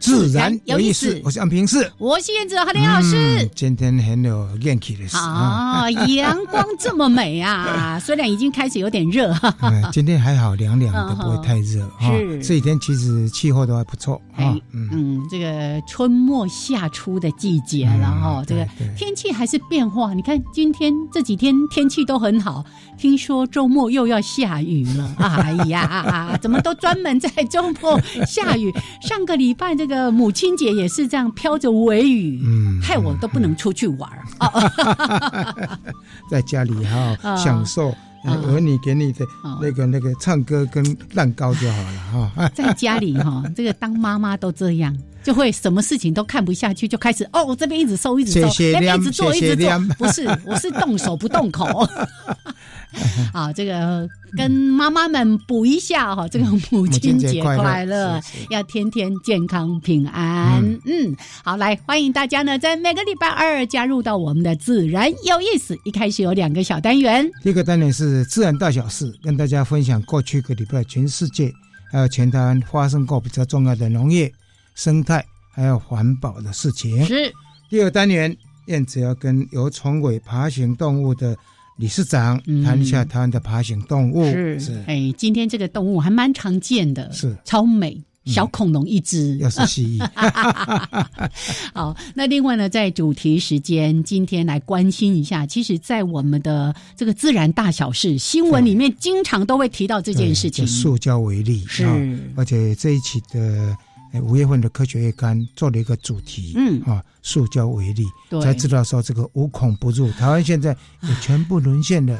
自然有意思，我是安平市，我是燕子何林老师。今天很有元气的事啊，阳光这么美啊！虽然已经开始有点热，今天还好，凉凉的，不会太热。是这几天其实气候都还不错啊。嗯，这个春末夏初的季节了哈，这个天气还是变化。你看今天这几天天气都很好，听说周末又要下雨了。哎呀，怎么都专门在周末下雨？上个礼拜这。个母亲节也是这样飘着微雨，嗯，害我都不能出去玩儿，在家里哈享受儿女给你的那个那个唱歌跟蛋糕就好了哈。在家里哈，这个当妈妈都这样，就会什么事情都看不下去，就开始哦，这边一直收一直收，那边一直做一直做，不是，我是动手不动口。好，这个跟妈妈们补一下哈，这个母亲节快乐，要天天健康平安。嗯，好，来欢迎大家呢，在每个礼拜二加入到我们的自然有意思。一开始有两个小单元，第一个单元是自然大小事，跟大家分享过去一个礼拜全世界还有全台湾发生过比较重要的农业、生态还有环保的事情。是第二单元，燕子要跟有虫尾爬行动物的。理事长谈一下台湾的爬行动物？是。哎，今天这个动物还蛮常见的，是。超美小恐龙一只，又是蜥蜴。好，那另外呢，在主题时间，今天来关心一下，其实，在我们的这个自然大小事新闻里面，经常都会提到这件事情。塑胶为例是，而且这一期的。五月份的科学月刊做了一个主题，嗯啊，塑胶为例，才知道说这个无孔不入。台湾现在也全部沦陷了，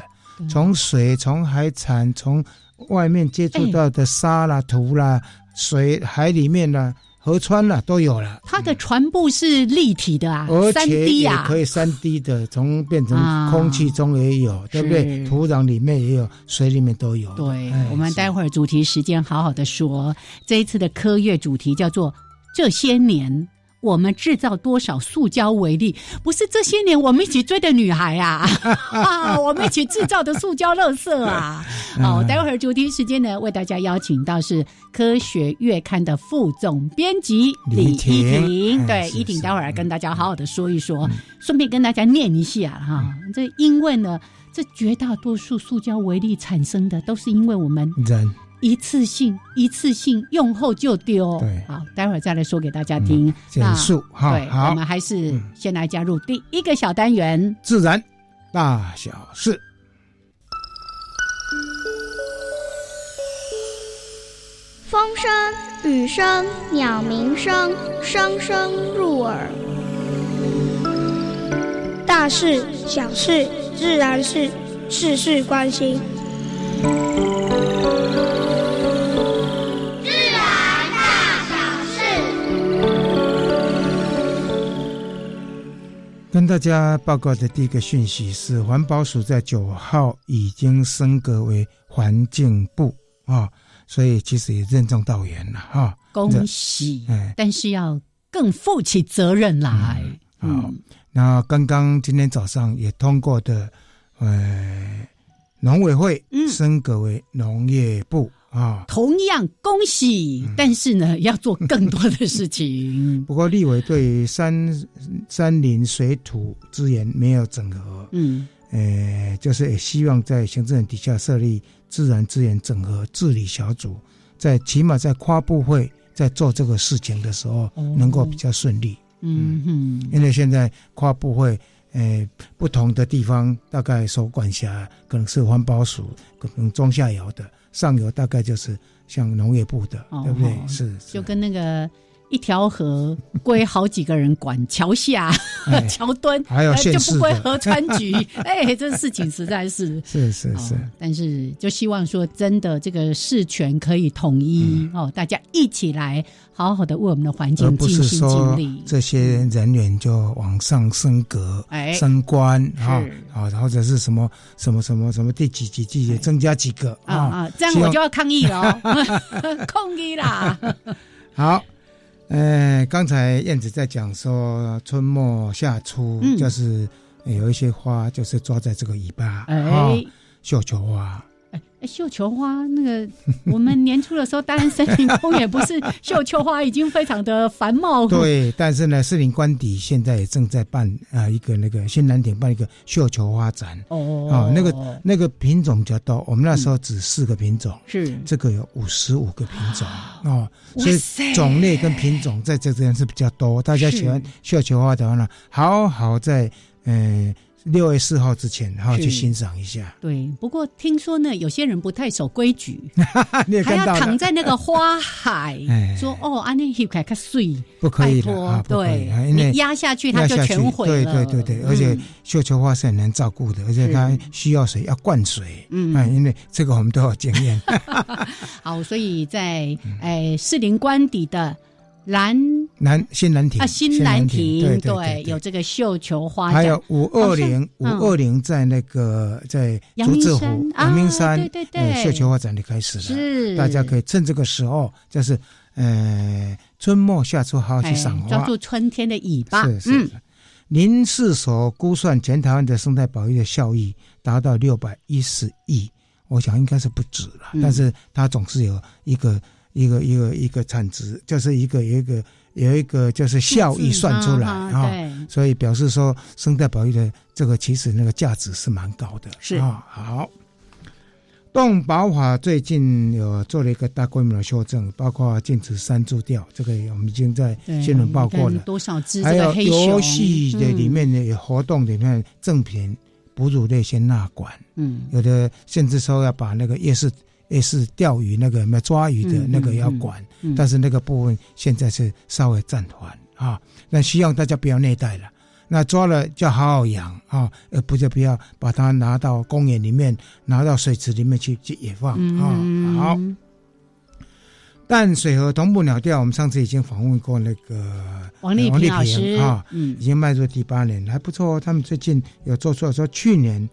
从水、从海产、从外面接触到的沙啦、土啦、水海里面呢。河川了都有了，它的船部是立体的啊，三 D 啊可以三 D 的，从变成空气中也有，对不对？土壤里面也有，水里面都有。对，我们待会儿主题时间好好的说。这一次的科月主题叫做这些年。我们制造多少塑胶为例，不是这些年我们一起追的女孩啊，啊，我们一起制造的塑胶垃圾啊。好，待会儿主题时间呢，为大家邀请到是《科学月刊》的副总编辑李依婷。对，依婷，待会儿跟大家好好的说一说，顺便跟大家念一下哈。这因为呢，这绝大多数塑胶为例产生的，都是因为我们人。一次性，一次性用后就丢。对，好，待会儿再来说给大家听。减速哈，对，我们还是先来加入第一个小单元——自然大小事。风声、雨声、鸟鸣声，声声入耳。大事、小事、自然是，事事关心。跟大家报告的第一个讯息是，环保署在九号已经升格为环境部啊，所以其实也任重道远了哈。恭喜！但是要更负起责任来。好，那刚刚今天早上也通过的，呃，农委会升格为农业部。啊，同样恭喜，但是呢，要做更多的事情。不过立委对山山林水土资源没有整合，嗯，呃，就是也希望在行政底下设立自然资源整合治理小组，在起码在跨部会在做这个事情的时候，能够比较顺利。嗯嗯，因为现在跨部会，诶，不同的地方大概所管辖可能是环保署，可能中下游的，上游大概就是像农业部的，对不对？是，就跟那个。一条河归好几个人管，桥下、桥墩，还有就不归河川局。哎，这事情实在是是是是。但是就希望说，真的这个事权可以统一哦，大家一起来好好的为我们的环境尽心尽力。这些人员就往上升格、哎升官啊啊，或者是什么什么什么什么第几几季也增加几个啊啊，这样我就要抗议了，抗议啦。好。呃，刚才燕子在讲说春末夏初，就是有一些花，就是抓在这个尾巴，哎，绣球花。哎，绣球花那个，我们年初的时候，当然森林公园不是绣球花已经非常的繁茂。对，但是呢，森林官邸现在也正在办啊一个那个新南点办一个绣球花展。哦，哦，那个那个品种比较多，我们那时候只四个品种，是这个有五十五个品种哦，所以种类跟品种在这边是比较多。大家喜欢绣球花的话呢，好好在嗯。六月四号之前，然后去欣赏一下。对，不过听说呢，有些人不太守规矩，还要躺在那个花海，说哦，安尼去开开睡，不可以的，对，你压下去它就全毁了。对对对对，而且绣球花是很难照顾的，而且它需要水，要灌水。嗯，因为这个我们都有经验。好，所以在哎士林官邸的。兰南新兰亭啊，新兰亭对对，有这个绣球花，还有五二零五二零在那个在竹子湖阳明山对对对，绣球花展就开始了，是。大家可以趁这个时候，就是呃春末夏初好好去赏花，抓住春天的尾巴。是是，您是所估算全台湾的生态保育的效益达到六百一十亿，我想应该是不止了，但是它总是有一个。一个一个一个产值，就是一个有一个有一个就是效益算出来啊，所以表示说生态保育的这个其实那个价值是蛮高的。是啊，好，动保法最近有做了一个大规模的修正，包括禁止三足钓，这个我们已经在新闻报过了。多少只？还有游戏的里面的活动里面赠品哺乳类先纳管，嗯，有的甚至说要把那个夜市。也是钓鱼那个没抓鱼的那个要管，但是那个部分现在是稍微暂缓啊。那希望大家不要内带了，那抓了就好好养啊，而不是不要把它拿到公园里面、拿到水池里面去去野放啊。好，淡水和同步鸟钓，我们上次已经访问过那个王丽平老师啊，嗯，已经迈入第八年，还不错。他们最近有做出来说，去年。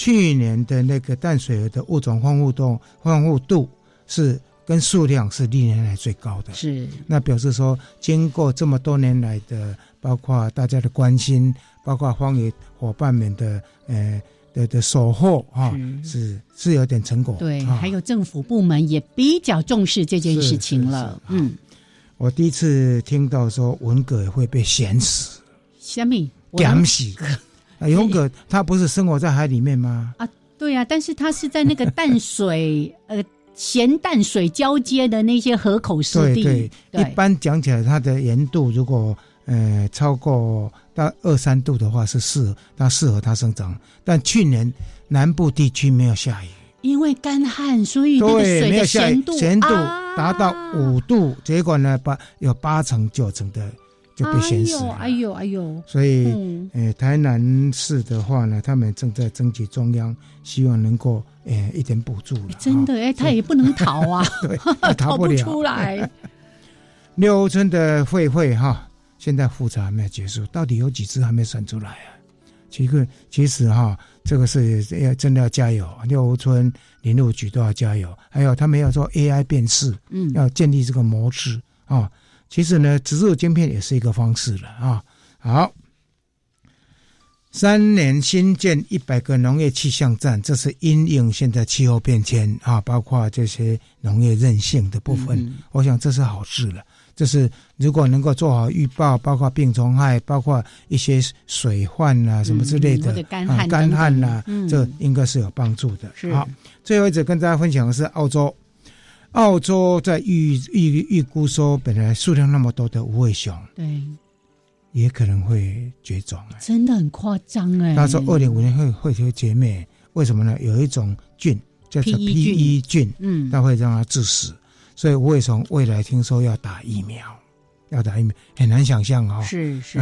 去年的那个淡水河的物种丰富度、丰富度是跟数量是历年来最高的。是，那表示说，经过这么多年来的，包括大家的关心，包括荒野伙伴们的呃的的守候啊，是是有点成果。对，还有政府部门也比较重视这件事情了。嗯，我第一次听到说文革会被咸死，虾米咸死。啊，勇哥他不是生活在海里面吗？啊，对呀，但是他是在那个淡水 呃咸淡水交接的那些河口湿地。对对，一般讲起来，它的盐度如果呃超过到二三度的话，是适合它适合它生长。但去年南部地区没有下雨，因为干旱，所以那个水的咸度咸度达到五度，结果呢，八有八成九成的。就被咸死了，哎呦哎呦！所以，呃，台南市的话呢，他们正在争取中央，希望能够呃一点补助了。真的哎，他也不能逃啊，对，逃不出来。六村的会会哈，现在复查还没有结束，到底有几只还没算出来啊？其实其实哈，这个是要真的要加油，六村林路局都要加油，还有他们要做 AI 辨识，嗯，要建立这个模式啊。其实呢，植入晶片也是一个方式了啊。好，三年新建一百个农业气象站，这是因应现在气候变迁啊，包括这些农业韧性的部分。我想这是好事了。这是如果能够做好预报，包括病虫害，包括一些水患啊什么之类的干旱干旱呐，这应该是有帮助的。好，最后一则跟大家分享的是澳洲。澳洲在预预预估说，本来数量那么多的无尾熊，对，也可能会绝种。真的很夸张哎！他说二零五年会会会绝灭，为什么呢？有一种菌叫做 P E 菌，嗯，它会让它致死，所以无尾熊未来听说要打疫苗，要打疫苗，很难想象哦。是是。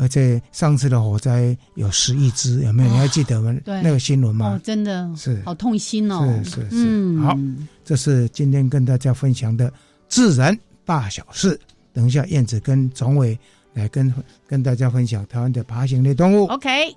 而且上次的火灾有十亿只，有没有？你还记得吗？那个新闻吗？哦，真的是好痛心哦。是是是。好，这是今天跟大家分享的自然大小事。等一下，燕子跟总伟来跟跟大家分享台湾的爬行类动物。OK。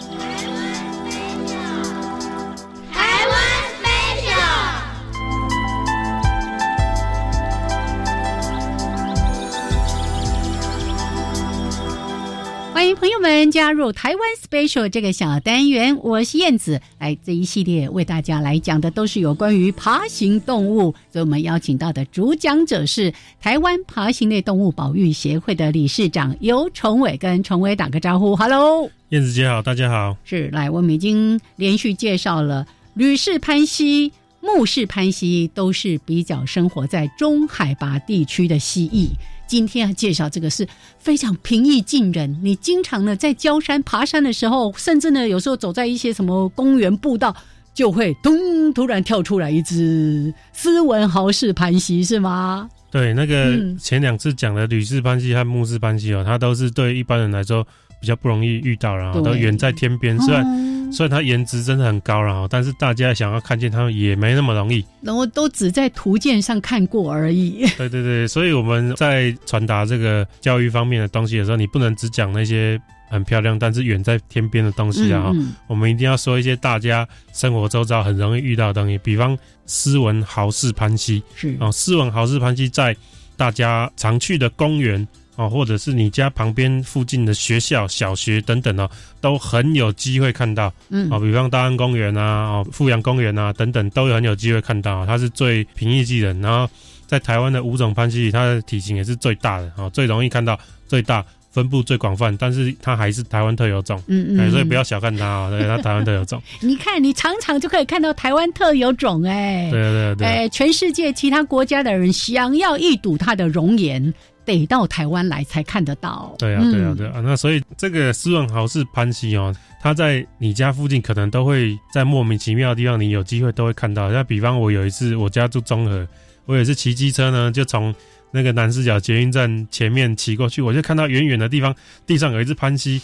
欢迎朋友们加入台湾 Special 这个小单元，我是燕子。来这一系列为大家来讲的都是有关于爬行动物，所以我们邀请到的主讲者是台湾爬行类动物保育协会的理事长尤崇伟，跟崇伟打个招呼，Hello，燕子姐好，大家好。是来，我们已经连续介绍了吕氏攀蜥、目氏攀蜥，都是比较生活在中海拔地区的蜥蜴。今天要介绍这个是非常平易近人。你经常呢在郊山爬山的时候，甚至呢有时候走在一些什么公园步道，就会咚突然跳出来一只斯文豪氏盘蜥，是吗？对，那个前两次讲的吕氏攀蜥和木氏攀蜥哦，它都是对一般人来说。比较不容易遇到，然后都远在天边。虽然虽然它颜值真的很高，然后但是大家想要看见它也没那么容易。然后都只在图鉴上看过而已。对对对，所以我们在传达这个教育方面的东西的时候，你不能只讲那些很漂亮但是远在天边的东西啊。我们一定要说一些大家生活周遭很容易遇到的东西，比方斯文豪士潘西。是哦，斯文豪士潘西在大家常去的公园。哦，或者是你家旁边附近的学校、小学等等哦，都很有机会看到。嗯，哦，比方大安公园啊，哦，富阳公园啊等等，都有很有机会看到。它是最平易近人，然后在台湾的五种攀蜥，它的体型也是最大的，哦，最容易看到，最大，分布最广泛，但是它还是台湾特有种。嗯嗯，所以不要小看它啊，对，它台湾特有种。你看，你常常就可以看到台湾特有种，哎，对对对，哎，全世界其他国家的人想要一睹它的容颜。得到台湾来才看得到。对啊，对啊，对啊。那所以这个斯文豪是潘西哦，他在你家附近可能都会在莫名其妙的地方，你有机会都会看到。那比方我有一次我家住中和，我也是骑机车呢，就从那个南四角捷运站前面骑过去，我就看到远远的地方地上有一只潘西，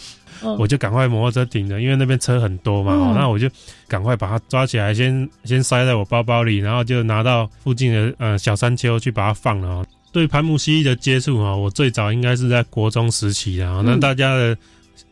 我就赶快摩托车停了，因为那边车很多嘛。那我就赶快把它抓起来，先先塞在我包包里，然后就拿到附近的呃小山丘去把它放了。对盘木蜥蜴的接触啊，我最早应该是在国中时期的啊。那大家的，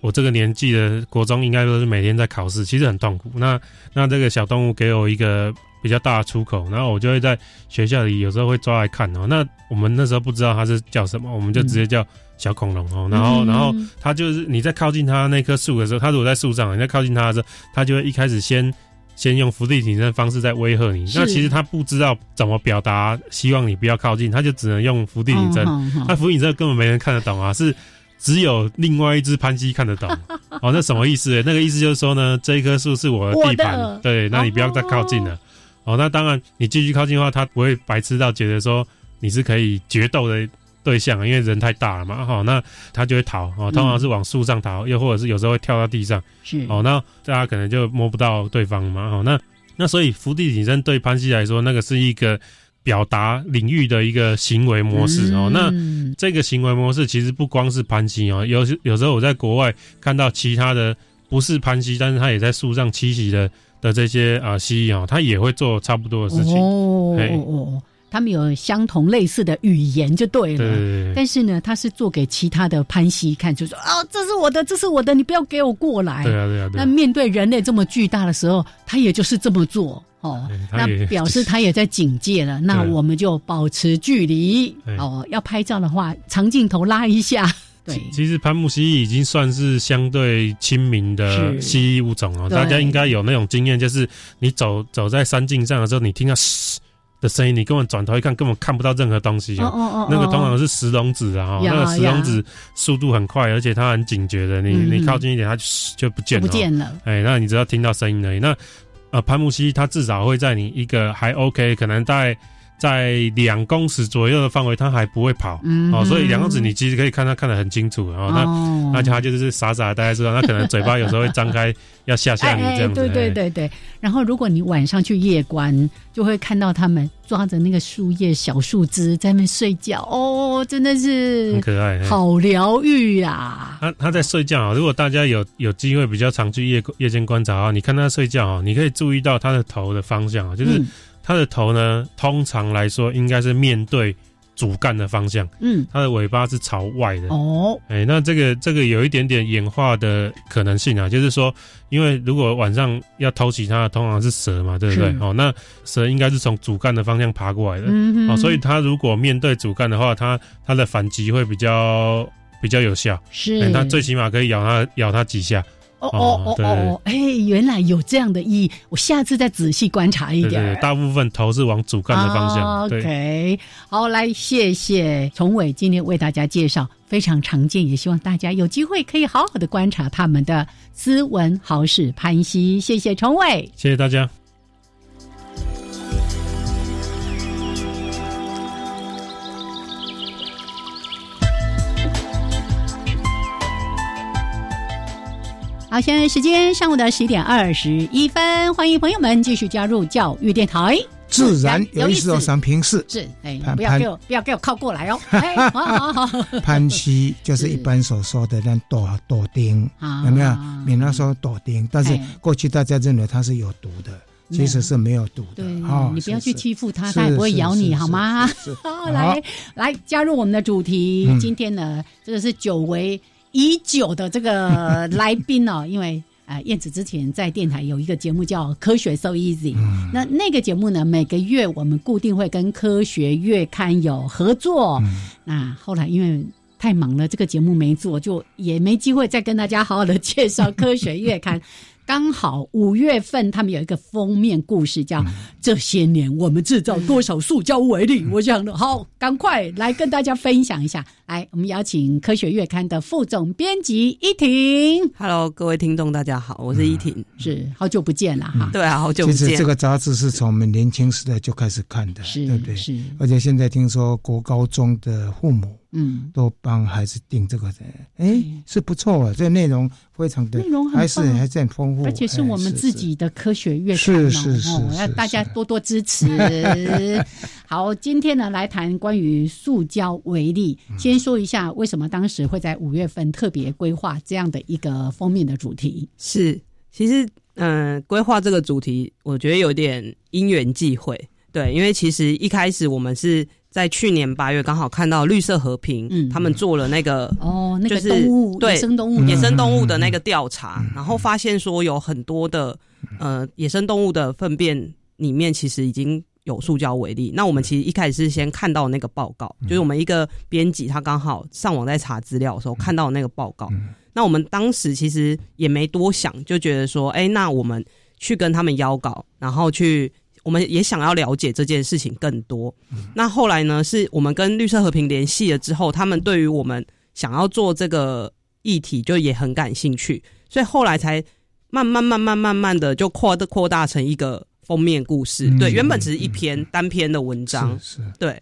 我这个年纪的国中应该都是每天在考试，其实很痛苦。那那这个小动物给我一个比较大的出口，然后我就会在学校里有时候会抓来看哦。那我们那时候不知道它是叫什么，我们就直接叫小恐龙哦。然后然后它就是你在靠近它那棵树的时候，它如果在树上，你在靠近它的时候，它就会一开始先。先用伏地挺身的方式在威吓你，那其实他不知道怎么表达，希望你不要靠近，他就只能用伏地挺身。那伏地挺身根本没人看得懂啊，是只有另外一只潘基看得懂。哦，那什么意思？那个意思就是说呢，这一棵树是我的地盘，对，那你不要再靠近了。哦，那当然你继续靠近的话，他不会白痴到觉得说你是可以决斗的。对象，因为人太大了嘛，哈，那他就会逃哦，通常是往树上逃，又或者是有时候会跳到地上，是。哦，那大家可能就摸不到对方嘛，哈，那那所以伏地挺身对潘西来说，那个是一个表达领域的一个行为模式哦，那这个行为模式其实不光是潘西哦，有有时候我在国外看到其他的不是潘西，但是他也在树上栖息的的这些啊蜥蜴哦，他也会做差不多的事情哦哦哦。他们有相同类似的语言就对了，但是呢，他是做给其他的潘西看，就说哦，这是我的，这是我的，你不要给我过来。对啊，对啊。那面对人类这么巨大的时候，他也就是这么做哦。那表示他也在警戒了。那我们就保持距离哦。要拍照的话，长镜头拉一下。对，其实潘木蜥蜴已经算是相对亲民的蜥蜴物种哦。大家应该有那种经验，就是你走走在山径上的时候，你听到嘶。的声音，你根本转头一看，根本看不到任何东西。哦哦哦，那个通常是石龙子啊，那个石龙子速度很快，而且它很警觉的。你你靠近一点，它就就不见了。不见了。哎，那你只要听到声音而已。那呃，潘木西它至少会在你一个还 OK，可能在。在两公尺左右的范围，它还不会跑，哦，所以两公尺你其实可以看它看得很清楚，然后那那它就是傻傻的待在知道，它可能嘴巴有时候会张开要吓吓你这样子。对对对对。然后如果你晚上去夜观，就会看到它们抓着那个树叶、小树枝在那睡觉，哦，真的是很可爱，好疗愈呀。它它在睡觉啊，如果大家有有机会比较常去夜夜间观察啊，你看它睡觉啊，你可以注意到它的头的方向啊，就是。它的头呢，通常来说应该是面对主干的方向，嗯，它的尾巴是朝外的。哦，哎，那这个这个有一点点演化的可能性啊，就是说，因为如果晚上要偷袭它，通常是蛇嘛，对不对？哦，那蛇应该是从主干的方向爬过来的，哦，所以它如果面对主干的话，它它的反击会比较比较有效，是，它最起码可以咬它咬它几下。哦哦哦哦！哎，原来有这样的意义，我下次再仔细观察一点。对，大部分头是往主干的方向。OK，好，来，谢谢崇伟今天为大家介绍非常常见，也希望大家有机会可以好好的观察他们的斯文豪士潘西。谢谢崇伟，谢谢大家。好，现在时间上午的十一点二十一分，欢迎朋友们继续加入教育电台。自然有意思哦，三平四是哎，不要给我不要给我靠过来哦。哎，好好好。潘西就是一般所说的那朵朵丁，有没有？闽南说朵丁，但是过去大家认为它是有毒的，其实是没有毒的。对，你不要去欺负它，它也不会咬你，好吗？好，来来加入我们的主题。今天呢，这个是久违。已久的这个来宾哦，因为呃，燕子之前在电台有一个节目叫《科学 So Easy》，那那个节目呢，每个月我们固定会跟《科学月刊》有合作。那后来因为太忙了，这个节目没做，就也没机会再跟大家好好的介绍《科学月刊》。刚好五月份，他们有一个封面故事，叫《这些年我们制造多少塑胶为例》。我想好，赶快来跟大家分享一下。来，我们邀请《科学月刊》的副总编辑依婷。Hello，各位听众，大家好，我是依婷，是好久不见了哈。对啊，好久不见。其实这个杂志是从我们年轻时代就开始看的，对不对？是。而且现在听说国高中的父母。嗯，都帮孩子定这个的，哎，是不错啊，这内容非常的，内容还是还是很丰富，而且是我们自己的科学月刊，是是是，要大家多多支持。好，今天呢来谈关于塑胶为例，先说一下为什么当时会在五月份特别规划这样的一个封面的主题。是，其实嗯，规划这个主题，我觉得有点因缘际会，对，因为其实一开始我们是。在去年八月，刚好看到绿色和平，嗯，他们做了那个哦，那个动物对野生动物野生动物的那个调查，然后发现说有很多的呃野生动物的粪便里面其实已经有塑胶为例。那我们其实一开始是先看到那个报告，就是我们一个编辑他刚好上网在查资料的时候看到那个报告。那我们当时其实也没多想，就觉得说，哎，那我们去跟他们邀稿，然后去。我们也想要了解这件事情更多。那后来呢？是我们跟绿色和平联系了之后，他们对于我们想要做这个议题就也很感兴趣，所以后来才慢慢慢慢慢慢的就扩的扩大成一个封面故事。对，原本只是一篇单篇的文章。是，对，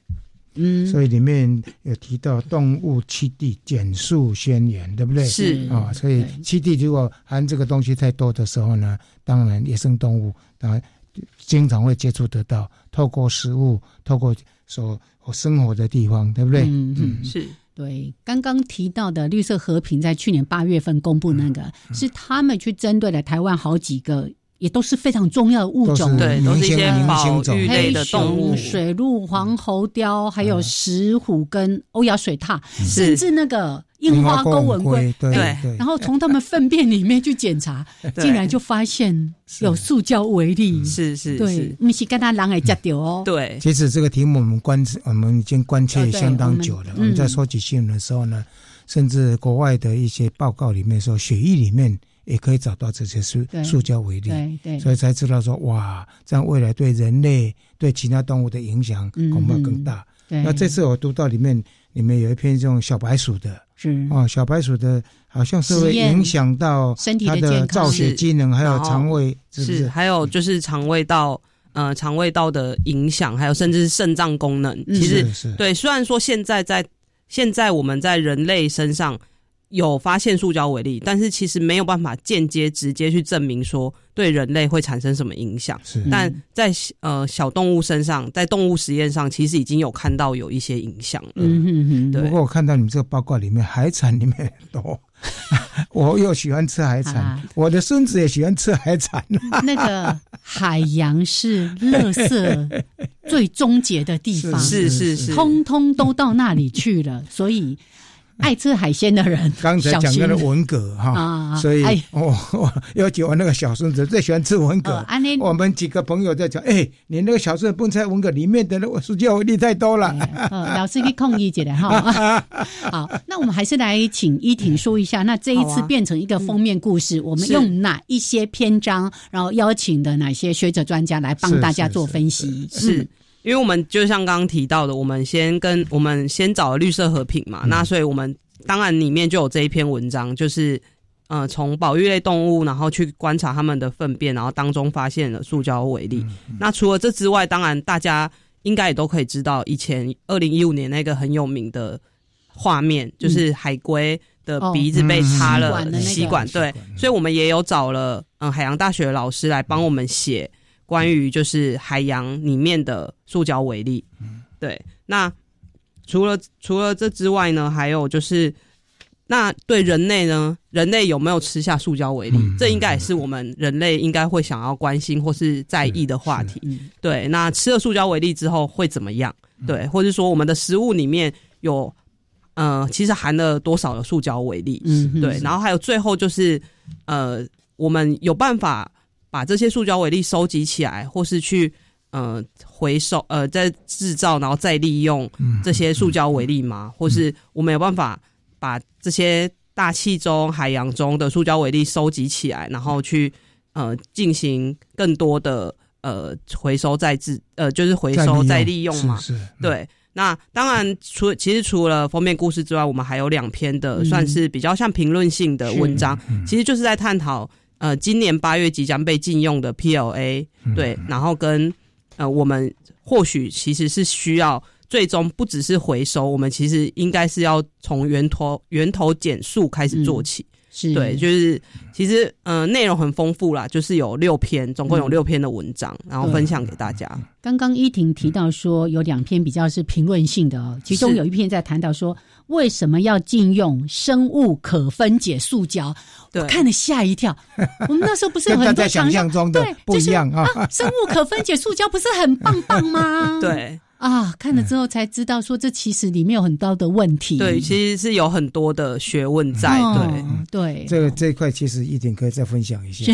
嗯。所以里面有提到动物栖地减速宣言，对不对？是啊，所以栖地如果含这个东西太多的时候呢，当然野生动物当然。经常会接触得到，透过食物，透过所生活的地方，对不对？嗯嗯，是对。刚刚提到的绿色和平在去年八月份公布那个，是他们去针对了台湾好几个。也都是非常重要的物种，对，都是一些保育类的动物，水鹿、黄喉貂，还有石虎跟欧亚水獭，甚至那个樱花钩吻龟，对。然后从它们粪便里面去检查，竟然就发现有塑胶微粒，是是，对，不是跟他狼来夹掉哦。对，其实这个题目我们关，我们已经关切相当久了。我们在收集新闻的时候呢，甚至国外的一些报告里面说，血液里面。也可以找到这些塑塑胶为例，对对，所以才知道说哇，这样未来对人类对其他动物的影响恐怕更大。那这次我读到里面，里面有一篇这种小白鼠的，是。哦，小白鼠的好像是会影响到身体的造血机能，还有肠胃，是还有就是肠胃道呃肠胃道的影响，还有甚至是肾脏功能。其实对，虽然说现在在现在我们在人类身上。有发现塑胶微粒，但是其实没有办法间接直接去证明说对人类会产生什么影响。是，但在呃小动物身上，在动物实验上，其实已经有看到有一些影响了。嗯嗯嗯。不过我看到你们这个报告里面，海产里面多，我又喜欢吃海产，我的孙子也喜欢吃海产。那个海洋是垃圾最终结的地方，是是是，通通都到那里去了，所以。爱吃海鲜的人，刚才讲到了文蛤哈，所以哦，要讲我那个小孙子最喜欢吃文蛤。我们几个朋友在讲，哎，你那个小孙子不吃文蛤，里面的那个塑胶粒太多了。老师你控一下的哈。好，那我们还是来请依婷说一下，那这一次变成一个封面故事，我们用哪一些篇章，然后邀请的哪些学者专家来帮大家做分析？是。因为我们就像刚刚提到的，我们先跟我们先找了绿色和平嘛，那所以我们当然里面就有这一篇文章，就是呃从保育类动物，然后去观察它们的粪便，然后当中发现了塑胶微粒。那除了这之外，当然大家应该也都可以知道，以前二零一五年那个很有名的画面，就是海龟的鼻子被插了吸管，对，所以我们也有找了嗯海洋大学的老师来帮我们写。关于就是海洋里面的塑胶微粒，对。那除了除了这之外呢，还有就是，那对人类呢，人类有没有吃下塑胶微粒？这应该也是我们人类应该会想要关心或是在意的话题。对。那吃了塑胶微粒之后会怎么样？对，或者说我们的食物里面有，呃，其实含了多少的塑胶微粒？嗯，对。然后还有最后就是，呃，我们有办法。把这些塑胶微粒收集起来，或是去呃回收呃再制造，然后再利用这些塑胶微粒吗？或是我们有办法把这些大气中、海洋中的塑胶微粒收集起来，然后去呃进行更多的呃回收再制呃就是回收再利用嘛？对。那当然，除其实除了封面故事之外，我们还有两篇的算是比较像评论性的文章，其实就是在探讨。呃，今年八月即将被禁用的 PLA，对，然后跟呃，我们或许其实是需要最终不只是回收，我们其实应该是要从源头源头减速开始做起。是对，就是其实呃内容很丰富啦，就是有六篇，总共有六篇的文章，然后分享给大家。刚刚依婷提到说有两篇比较是评论性的哦，其中有一篇在谈到说为什么要禁用生物可分解塑胶，我看了吓一跳。我们那时候不是有很多想象中的不一样啊？生物可分解塑胶不是很棒棒吗？对。啊，看了之后才知道，说这其实里面有很多的问题。对，其实是有很多的学问在。对对，这个这一块其实一点可以再分享一下。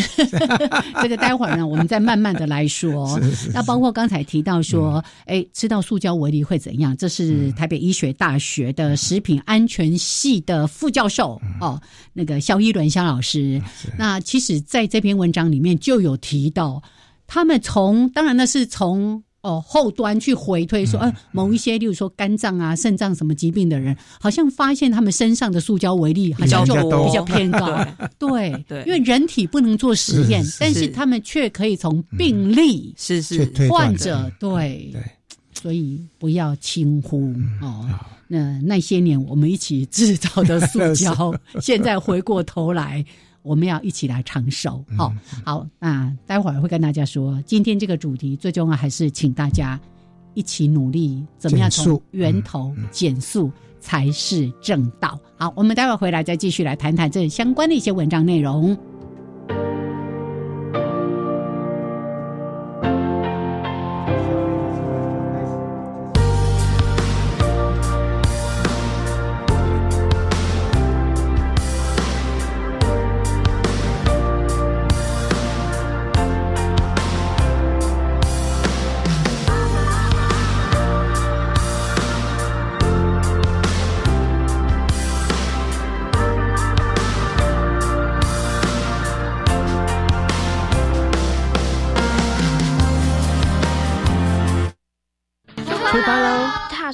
这个待会儿呢，我们再慢慢的来说。那包括刚才提到说，哎，吃到塑胶微粒会怎样？这是台北医学大学的食品安全系的副教授哦，那个肖一伦肖老师。那其实在这篇文章里面就有提到，他们从当然那是从。哦，后端去回推说，呃，某一些，例如说肝脏啊、肾脏什么疾病的人，好像发现他们身上的塑胶微粒好像就比较偏高。对对，因为人体不能做实验，但是他们却可以从病例是是。患者对对，所以不要轻忽哦。那那些年我们一起制造的塑胶，现在回过头来。我们要一起来长寿，好，好，那待会儿会跟大家说，今天这个主题最重要还是请大家一起努力，怎么样从源头减速才是正道。好，我们待会儿回来再继续来谈谈这相关的一些文章内容。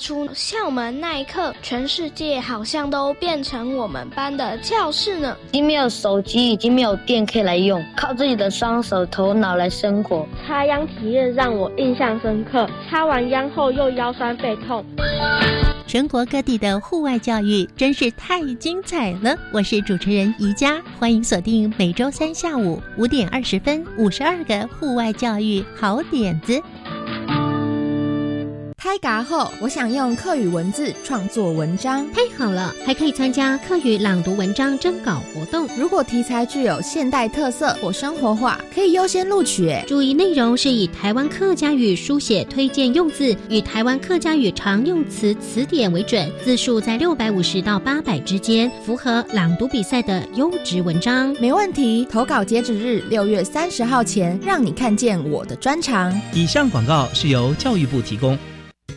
出校门那一刻，全世界好像都变成我们班的教室呢。已经没有手机，已经没有电可以来用，靠自己的双手头脑来生活。插秧体验让我印象深刻，插完秧后又腰酸背痛。全国各地的户外教育真是太精彩了！我是主持人宜佳，欢迎锁定每周三下午五点二十分五十二个户外教育好点子。开嘎后，我想用课语文字创作文章。太好了，还可以参加课语朗读文章征稿活动。如果题材具有现代特色或生活化，可以优先录取。注意内容是以台湾客家语书写推荐用字与台湾客家语常用词词典为准，字数在六百五十到八百之间，符合朗读比赛的优质文章。没问题，投稿截止日六月三十号前，让你看见我的专长。以上广告是由教育部提供。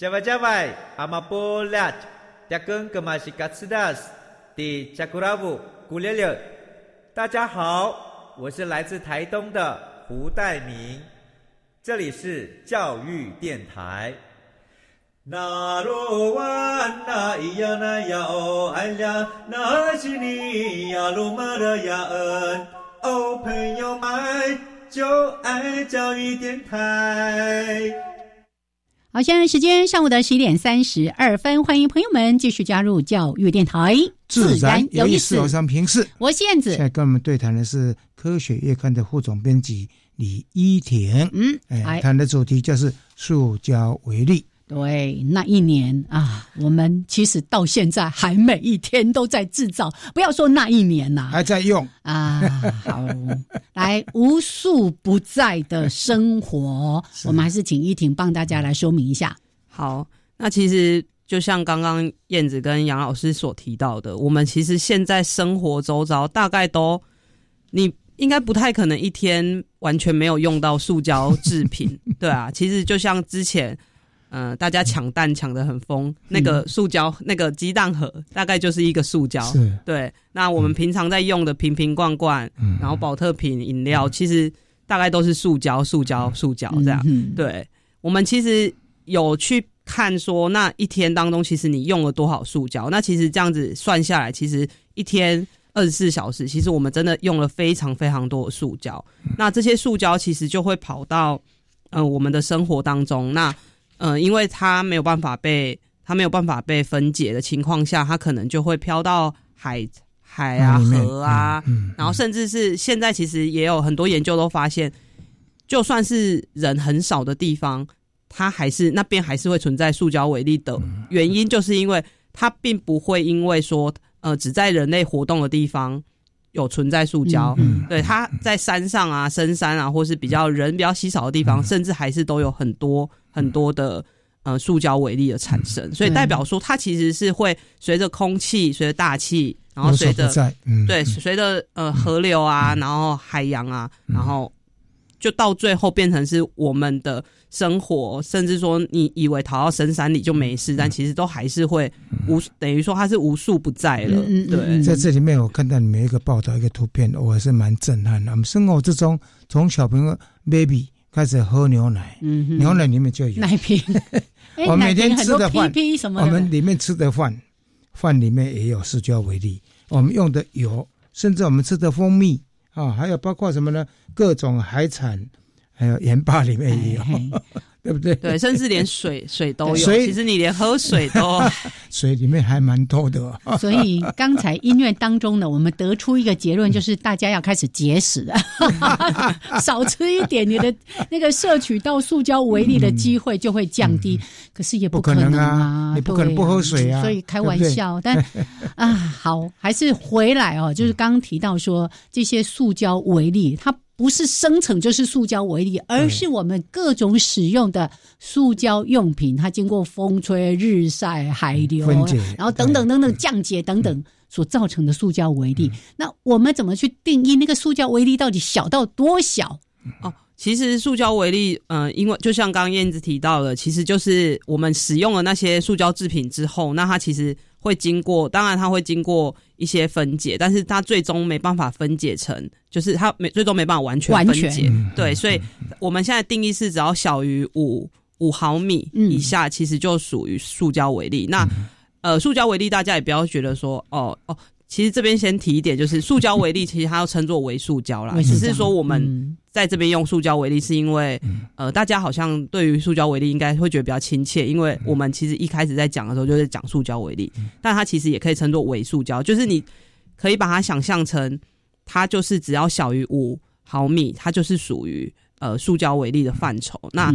加外加外，阿玛波拉，扎根格玛西卡斯达斯，迪加古拉布古列列。大家好，我是来自台东的胡代明，这里是教育电台。那罗哇那咿呀那呀哦哎呀，那是你呀鲁玛的呀恩哦，朋友们就爱教育电台。好，现在时间上午的十一点三十二分，欢迎朋友们继续加入教育电台，自然有意思。我是平视，我是燕子。现在跟我们对谈的是科学月刊的副总编辑李依婷。嗯，哎，谈的主题就是塑胶为例。对，那一年啊，我们其实到现在还每一天都在制造，不要说那一年呐，还在用啊。好，来无处不在的生活，我们还是请依婷帮大家来说明一下。好，那其实就像刚刚燕子跟杨老师所提到的，我们其实现在生活周遭大概都，你应该不太可能一天完全没有用到塑胶制品，对啊。其实就像之前。嗯，大家抢蛋抢的很疯，那个塑胶那个鸡蛋盒大概就是一个塑胶，对。那我们平常在用的瓶瓶罐罐，然后保特瓶饮料，其实大概都是塑胶、塑胶、塑胶这样。对，我们其实有去看说，那一天当中，其实你用了多少塑胶？那其实这样子算下来，其实一天二十四小时，其实我们真的用了非常非常多的塑胶。那这些塑胶其实就会跑到嗯我们的生活当中，那。嗯，因为它没有办法被它没有办法被分解的情况下，它可能就会飘到海海啊、河啊，然后甚至是现在其实也有很多研究都发现，就算是人很少的地方，它还是那边还是会存在塑胶微粒的原因，就是因为它并不会因为说呃只在人类活动的地方有存在塑胶，对它在山上啊、深山啊，或是比较人比较稀少的地方，甚至还是都有很多。很多的呃塑胶微粒的产生，所以代表说它其实是会随着空气、随着大气，然后随着对随着呃河流啊，然后海洋啊，然后就到最后变成是我们的生活，甚至说你以为逃到深山里就没事，但其实都还是会无等于说它是无处不在了。对，在这里面我看到你们一个报道一个图片，我还是蛮震撼的。我们生活之中，从小朋友 baby。开始喝牛奶，牛奶里面就有奶瓶。我每天吃的饭，我们里面吃的饭，饭里面也有塑胶为例。我们用的油，甚至我们吃的蜂蜜啊，还有包括什么呢？各种海产，还有盐巴里面也有。对不对？对，甚至连水水都有。其实你连喝水都 水里面还蛮多的。所以刚才音乐当中呢，我们得出一个结论，就是大家要开始节食了，少吃一点，你的那个摄取到塑胶微粒的机会就会降低。可是也不可能啊，你不可能不喝水啊。所以开玩笑，但啊，好，还是回来哦，就是刚刚提到说这些塑胶微粒它。不是生成就是塑胶为例，而是我们各种使用的塑胶用品，它经过风吹日晒、海流，然后等等等等降解等等所造成的塑胶微粒。那我们怎么去定义那个塑胶微粒到底小到多小？哦。其实塑胶微粒，嗯，因为就像刚刚燕子提到的，其实就是我们使用了那些塑胶制品之后，那它其实会经过，当然它会经过一些分解，但是它最终没办法分解成，就是它没最终没办法完全分解。对，所以我们现在定义是只要小于五五毫米以下，其实就属于塑胶微粒。那呃，塑胶微粒，大家也不要觉得说，哦哦。其实这边先提一点，就是塑胶微粒，其实它要称作为塑胶啦。只是说我们在这边用塑胶为例，是因为呃，大家好像对于塑胶为例应该会觉得比较亲切，因为我们其实一开始在讲的时候就是讲塑胶为例，但它其实也可以称作伪塑胶，就是你可以把它想象成它就是只要小于五毫米，它就是属于呃塑胶为例的范畴。那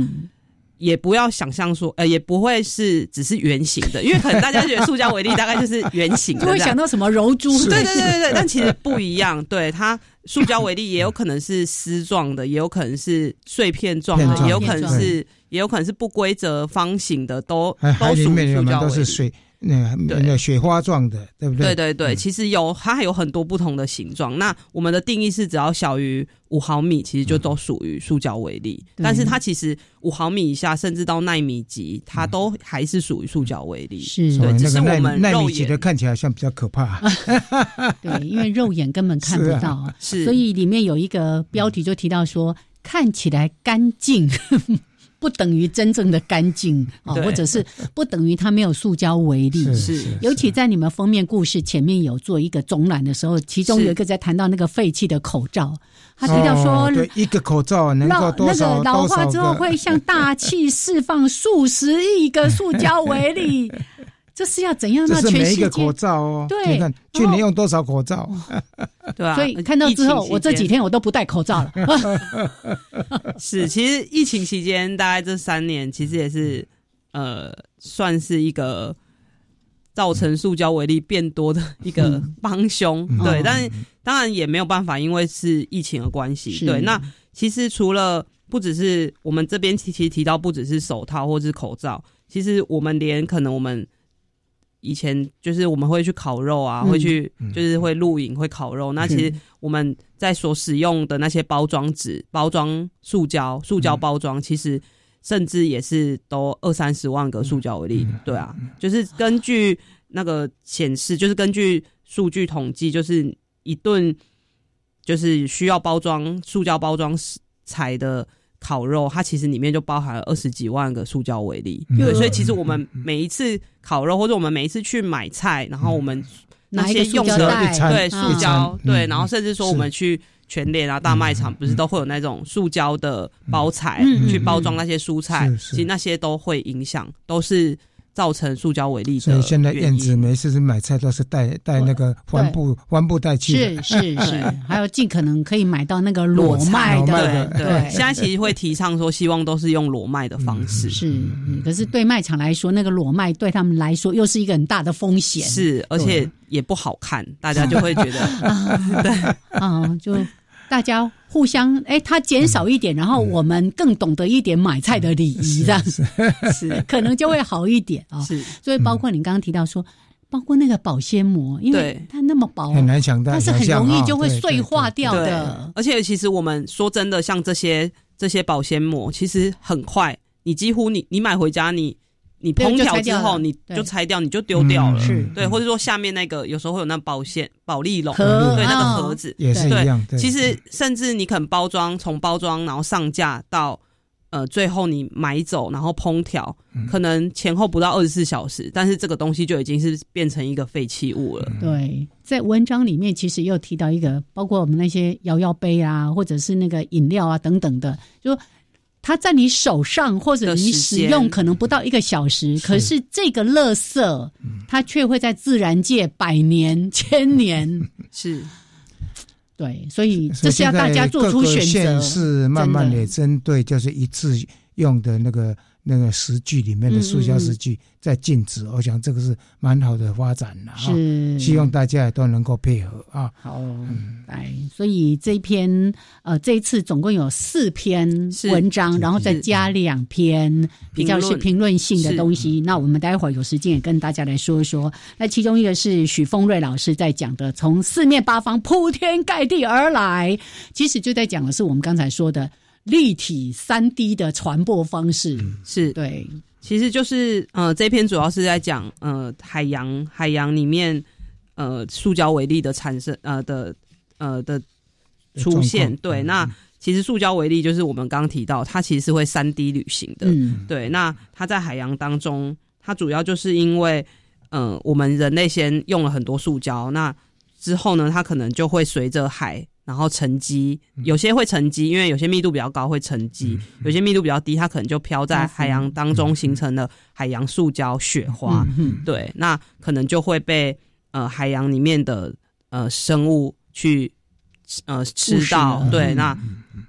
也不要想象说，呃，也不会是只是圆形的，因为可能大家觉得塑胶为例，大概就是圆形的，就会想到什么柔珠。对对对对对，但其实不一样。对它，塑胶为例，也有可能是丝状的，也有可能是碎片状的，也有可能是，也有可能是不规则方形的，都都属于塑胶为例。那那雪花状的，对不对？对对对，其实有它还有很多不同的形状。那我们的定义是，只要小于五毫米，其实就都属于塑胶为例。但是它其实五毫米以下，甚至到纳米级，它都还是属于塑胶微粒。是，对，只是我们纳米级的看起来像比较可怕。对，因为肉眼根本看不到，是，所以里面有一个标题就提到说，看起来干净。不等于真正的干净啊，或者是不等于它没有塑胶微粒。是，尤其在你们封面故事前面有做一个总览的时候，其中有一个在谈到那个废弃的口罩，他提到说，对一个口罩能够多少那个老化之后会向大气释放数十亿个塑胶为例。这是要怎样？这是每一个口罩哦。对，你看去年用多少口罩？对啊。所以看到之后，我这几天我都不戴口罩了。是，其实疫情期间，大概这三年，其实也是呃，算是一个造成塑胶为例变多的一个帮凶。对，但是当然也没有办法，因为是疫情的关系。对，那其实除了不只是我们这边其实提到，不只是手套或者是口罩，其实我们连可能我们。以前就是我们会去烤肉啊，会去就是会露营，会烤肉。那其实我们在所使用的那些包装纸、包装塑胶、塑胶包装，其实甚至也是都二三十万个塑胶为例。对啊，就是根据那个显示，就是根据数据统计，就是一顿就是需要包装塑胶包装材的。烤肉，它其实里面就包含了二十几万个塑胶为例，对，所以其实我们每一次烤肉，或者我们每一次去买菜，然后我们那些用的对塑胶，对，然后甚至说我们去全联啊、大卖场，不是都会有那种塑胶的包材去包装那些蔬菜，其实那些都会影响，都是。造成塑胶为例的，所以现在燕子每次买菜都是带带那个帆布帆布袋去，是是是，还有尽可能可以买到那个裸麦的，对。现在其实会提倡说，希望都是用裸麦的方式，是。可是对卖场来说，那个裸麦对他们来说又是一个很大的风险，是，而且也不好看，大家就会觉得，对，啊，就。大家互相哎，他减少一点，然后我们更懂得一点买菜的礼仪，这样子是可能就会好一点啊。是，所以包括你刚刚提到说，包括那个保鲜膜，因为它那么薄，很难想到，它是很容易就会碎化掉的。而且其实我们说真的，像这些这些保鲜膜，其实很快，你几乎你你买回家你。你烹调之后，你就拆掉，你就丢掉了，对，或者说下面那个有时候会有那保鲜保利龙，对，那个盒子也是一样。其实甚至你可能包装，从包装然后上架到呃最后你买走，然后烹调，可能前后不到二十四小时，但是这个东西就已经是变成一个废弃物了。对，在文章里面其实又提到一个，包括我们那些摇摇杯啊，或者是那个饮料啊等等的，就。它在你手上或者你使用可能不到一个小时，可是这个垃圾，它却会在自然界百年、千年。是，对，所以这是要大家做出选择。是慢慢的针对就是一次用的那个那个食具里面的塑胶食具在禁止，我想这个是蛮好的发展了是，希望大家也都能够配合啊。好，来，所以这篇呃，这一次总共有四篇文章，然后再加两篇比较是评论性的东西。那我们待会儿有时间也跟大家来说一说。那其中一个是许峰瑞老师在讲的，从四面八方铺天盖地而来，其实就在讲的是我们刚才说的。立体三 D 的传播方式是对，其实就是呃，这篇主要是在讲呃海洋海洋里面呃塑胶为例的产生呃的呃的出现。对，那其实塑胶为例就是我们刚提到，它其实是会三 D 旅行的。嗯对，那它在海洋当中，它主要就是因为呃我们人类先用了很多塑胶，那之后呢，它可能就会随着海。然后沉积，有些会沉积，因为有些密度比较高会沉积，有些密度比较低，它可能就飘在海洋当中，形成了海洋塑胶雪花。对，那可能就会被呃海洋里面的呃生物去呃吃到。对，那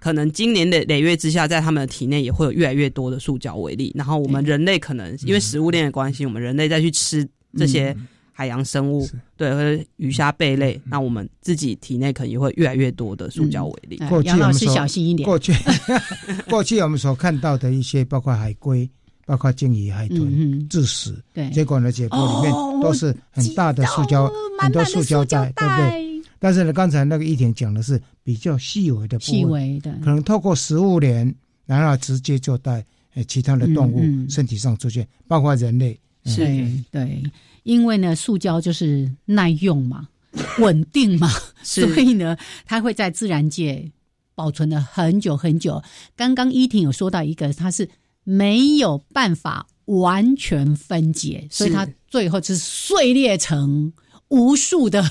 可能今年的累月之下，在他们的体内也会有越来越多的塑胶为例。然后我们人类可能因为食物链的关系，我们人类再去吃这些。海洋生物对，或者鱼虾贝类，那我们自己体内可能也会越来越多的塑胶微粒。杨老师小心一点。过去，过去我们所看到的一些，包括海龟、包括鲸鱼、海豚致死，对，结果呢，解剖里面都是很大的塑胶，很多塑胶袋，对不对？但是呢，刚才那个一点讲的是比较细微的，细微的，可能透过食物链，然后直接就在其他的动物身体上出现，包括人类。是，对。因为呢，塑胶就是耐用嘛，稳定嘛，所以呢，它会在自然界保存了很久很久。刚刚依婷有说到一个，它是没有办法完全分解，所以它最后是碎裂成无数的。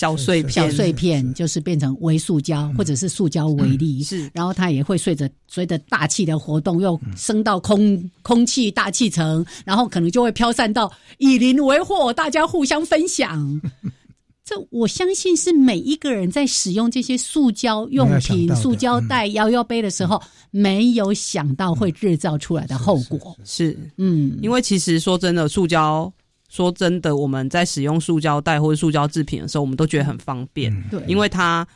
小碎片，小碎片就是变成微塑胶，或者是塑胶微粒。是，然后它也会随着随着大气的活动，又升到空空气大气层，然后可能就会飘散到以邻为壑，大家互相分享。这我相信是每一个人在使用这些塑胶用品、塑胶袋、摇摇杯的时候，没有想到会制造出来的后果。是，嗯，因为其实说真的，塑胶。说真的，我们在使用塑胶袋或者塑胶制品的时候，我们都觉得很方便，对，因为它，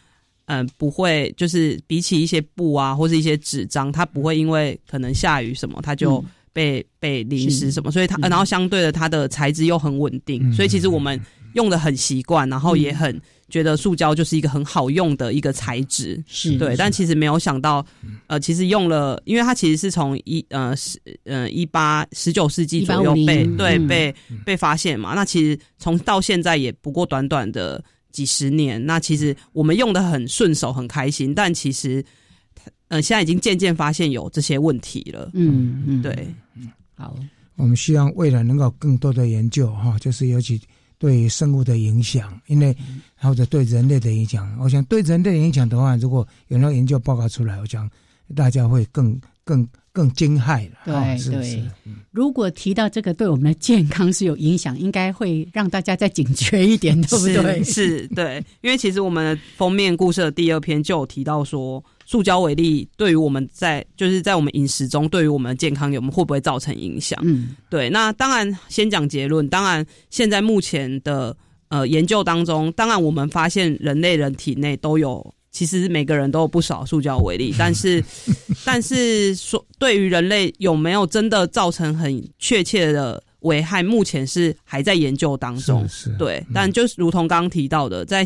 嗯，不会就是比起一些布啊或是一些纸张，它不会因为可能下雨什么，它就被被淋湿什么，所以它，然后相对的它的材质又很稳定，所以其实我们用的很习惯，然后也很。觉得塑胶就是一个很好用的一个材质，是对，但其实没有想到，呃，其实用了，因为它其实是从一呃十呃一八十九世纪左右被对被被发现嘛，那其实从到现在也不过短短的几十年，那其实我们用的很顺手很开心，但其实呃现在已经渐渐发现有这些问题了，嗯嗯，对，好，我们希望未来能够更多的研究哈，就是尤其。对生物的影响，因为或者对人类的影响，我想对人类的影响的话，如果有那个研究报告出来，我想大家会更更更惊骇了。对对，如果提到这个对我们的健康是有影响，应该会让大家再警觉一点，对不对？是，对，因为其实我们封面故事的第二篇就有提到说。塑胶为例，对于我们在就是在我们饮食中，对于我们的健康有会不会造成影响？嗯，对。那当然，先讲结论。当然，现在目前的呃研究当中，当然我们发现人类人体内都有，其实每个人都有不少塑胶为例，但是但是说对于人类有没有真的造成很确切的危害，目前是还在研究当中。是，对。但就是如同刚刚提到的，在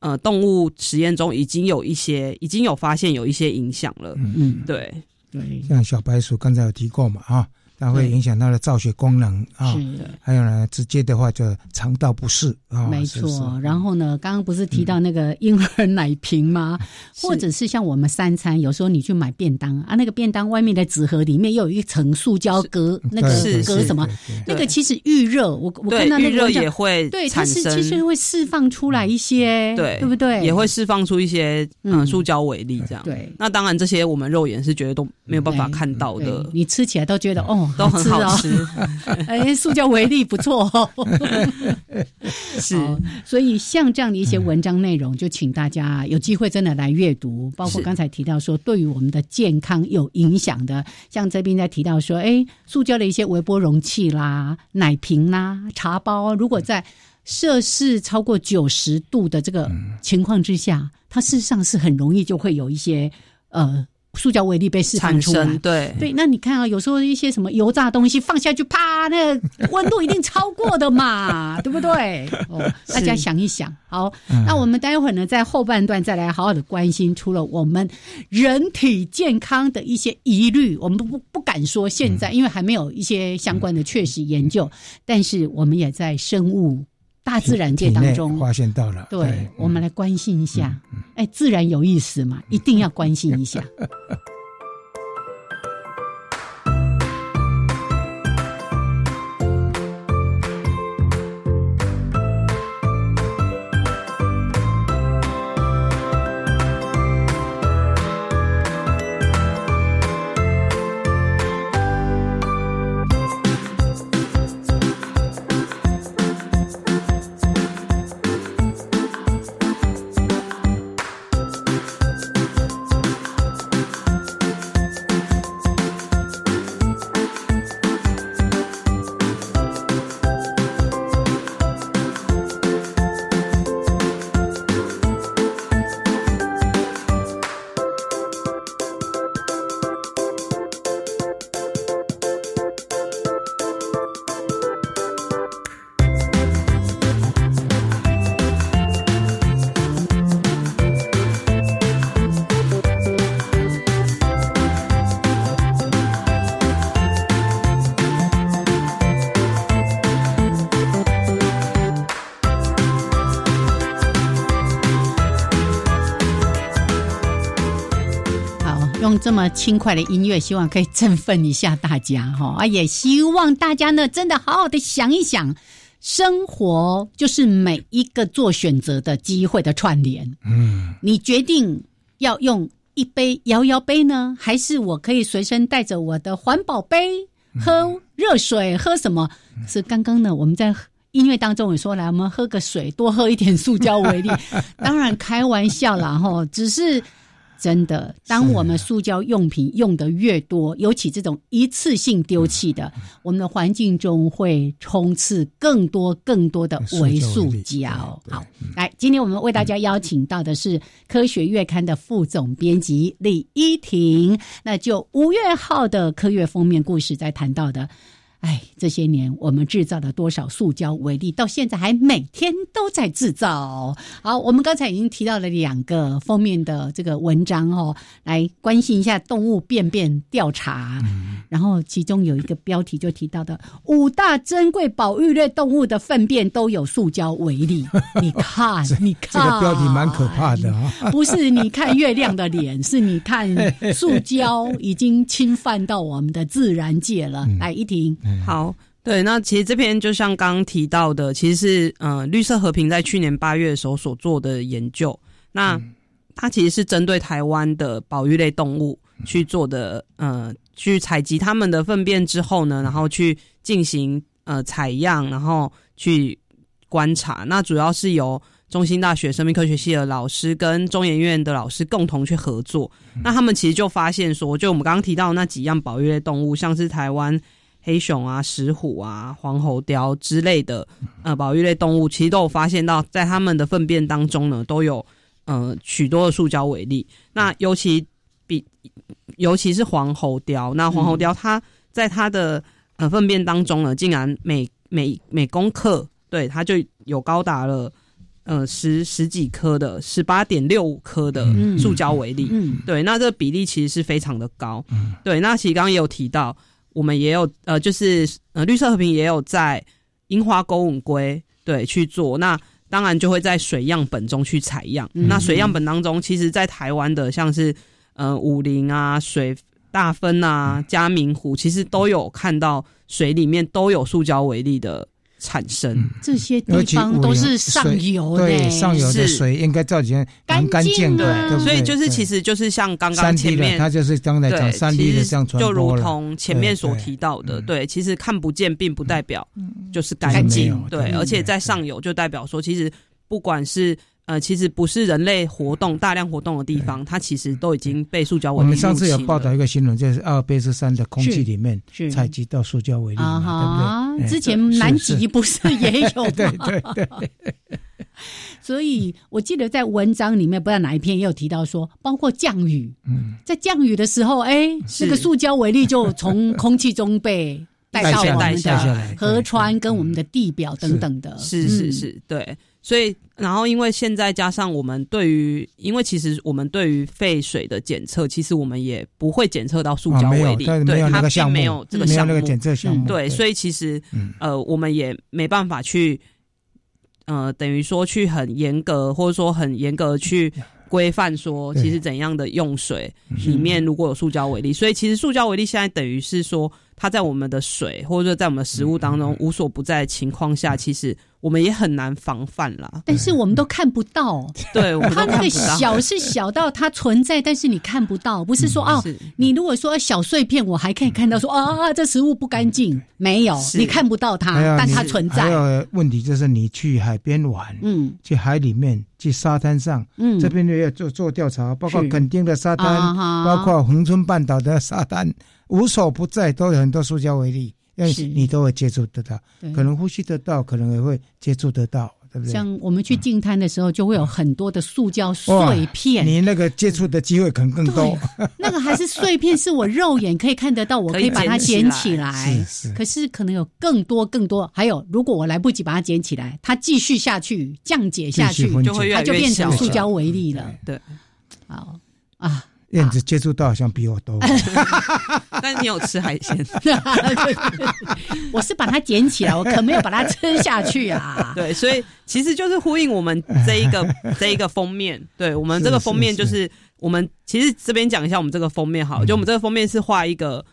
呃，动物实验中已经有一些，已经有发现有一些影响了。嗯，对，对，像小白鼠刚才有提过嘛，啊。它会影响它的造血功能啊，还有呢，直接的话就肠道不适啊。没错，然后呢，刚刚不是提到那个婴儿奶瓶吗？或者是像我们三餐，有时候你去买便当啊，那个便当外面的纸盒里面又有一层塑胶隔，那个隔什么？那个其实预热，我我看到那个也会对，它是其实会释放出来一些，对对不对？也会释放出一些嗯塑胶微粒这样。对，那当然这些我们肉眼是觉得都没有办法看到的，你吃起来都觉得哦。都很好吃。哎，塑胶微粒不错哦。是，所以像这样的一些文章内容，就请大家有机会真的来阅读。包括刚才提到说，对于我们的健康有影响的，像这边在提到说，哎，塑胶的一些微波容器啦、奶瓶啦、茶包，如果在摄氏超过九十度的这个情况之下，它事实上是很容易就会有一些呃。塑胶微粒被释放出来，对。对，那你看啊，有时候一些什么油炸东西放下去，啪，那温度一定超过的嘛，对不对？哦，大家想一想，好，那我们待会儿呢，在后半段再来好好的关心，除了我们人体健康的一些疑虑，我们不不敢说现在，因为还没有一些相关的确实研究，但是我们也在生物。大自然界当中发现到了，对，我们来关心一下。哎，自然有意思嘛，一定要关心一下。这么轻快的音乐，希望可以振奋一下大家哈啊！也希望大家呢，真的好好的想一想，生活就是每一个做选择的机会的串联。嗯，你决定要用一杯摇摇杯呢，还是我可以随身带着我的环保杯喝热水？喝什么？是刚刚呢？我们在音乐当中也说，来我们喝个水，多喝一点塑胶为例。当然开玩笑啦，哈，只是。真的，当我们塑胶用品用的越多，尤其这种一次性丢弃的，我们的环境中会充斥更多更多的微塑胶。好，来，今天我们为大家邀请到的是《科学月刊》的副总编辑李依婷，那就五月号的科月封面故事在谈到的。哎，这些年我们制造了多少塑胶为例，到现在还每天都在制造。好，我们刚才已经提到了两个封面的这个文章哦，来关心一下动物便便调查。然后其中有一个标题就提到的五大珍贵保育类动物的粪便都有塑胶为例。你 看，你看，这个标题蛮可怕的啊！不是你看月亮的脸，是你看 塑胶已经侵犯到我们的自然界了。来，一婷。好，对，那其实这篇就像刚刚提到的，其实是呃绿色和平在去年八月的时候所做的研究，那它其实是针对台湾的保育类动物去做的，呃，去采集他们的粪便之后呢，然后去进行呃采样，然后去观察，那主要是由中兴大学生命科学系的老师跟中研院的老师共同去合作，那他们其实就发现说，就我们刚刚提到那几样保育类动物，像是台湾。黑熊啊、石虎啊、黄喉貂之类的呃保育类动物，其实都有发现到，在它们的粪便当中呢，都有呃许多的塑胶微粒。那尤其比尤其是黄喉貂，那黄喉貂它在它的呃粪便当中呢，竟然每每每公克对它就有高达了呃十十几颗的十八点六五颗的塑胶微粒。对，那这个比例其实是非常的高。对，那其实刚刚也有提到。我们也有呃，就是呃，绿色和平也有在樱花沟吻龟对去做，那当然就会在水样本中去采样。那水样本当中，其实，在台湾的像是呃五林啊、水大分啊、嘉明湖，其实都有看到水里面都有塑胶为例的产生。这些地方都是上游的，上游的水应该照起来蛮干净的，对所以就是其实就是像刚刚前面，它就是刚才讲三 D 的这样传就如同前面所提到的，对，其实看不见并不代表就是干净，对，而且在上游就代表说，其实不管是。呃，其实不是人类活动大量活动的地方，它其实都已经被塑胶。我们上次有报道一个新闻，就是阿尔卑斯山的空气里面采集到塑胶微粒嘛，对不对？之前南极不是也有？对对对。所以我记得在文章里面，不知道哪一篇也有提到说，包括降雨，嗯在降雨的时候，哎，那个塑胶微粒就从空气中被带到我们的河川跟我们的地表等等的。是是是，对。所以，然后因为现在加上我们对于，因为其实我们对于废水的检测，其实我们也不会检测到塑胶微粒，对它并没有这个项目，检测项目，对，所以其实呃，我们也没办法去呃，等于说去很严格，或者说很严格去规范说，其实怎样的用水里面如果有塑胶微粒，所以其实塑胶微粒现在等于是说。它在我们的水或者说在我们的食物当中无所不在的情况下，其实我们也很难防范啦。但是我们都看不到，对，它那个小是小到它存在，但是你看不到。不是说哦，你如果说小碎片，我还可以看到说啊，这食物不干净，没有，你看不到它，但它存在。还有问题就是你去海边玩，嗯，去海里面，去沙滩上，嗯，这边也要做做调查，包括垦丁的沙滩，包括恒春半岛的沙滩。无所不在，都有很多塑胶微粒，你都会接触得到，可能呼吸得到，可能也会接触得到，对不对？像我们去净滩的时候，就会有很多的塑胶碎片，你那个接触的机会可能更多。那个还是碎片，是我肉眼可以看得到，我可以把它捡起来。是是。可是可能有更多更多，还有如果我来不及把它捡起来，它继续下去降解下去，就会它就变成塑胶微粒了。对，好啊。燕子接触到好像比我多，但你有吃海鲜？我是把它捡起来，我可没有把它吃下去啊。对，所以其实就是呼应我们这一个 这一个封面。对我们这个封面就是我们其实这边讲一下我们这个封面好，就我们这个封面是画一个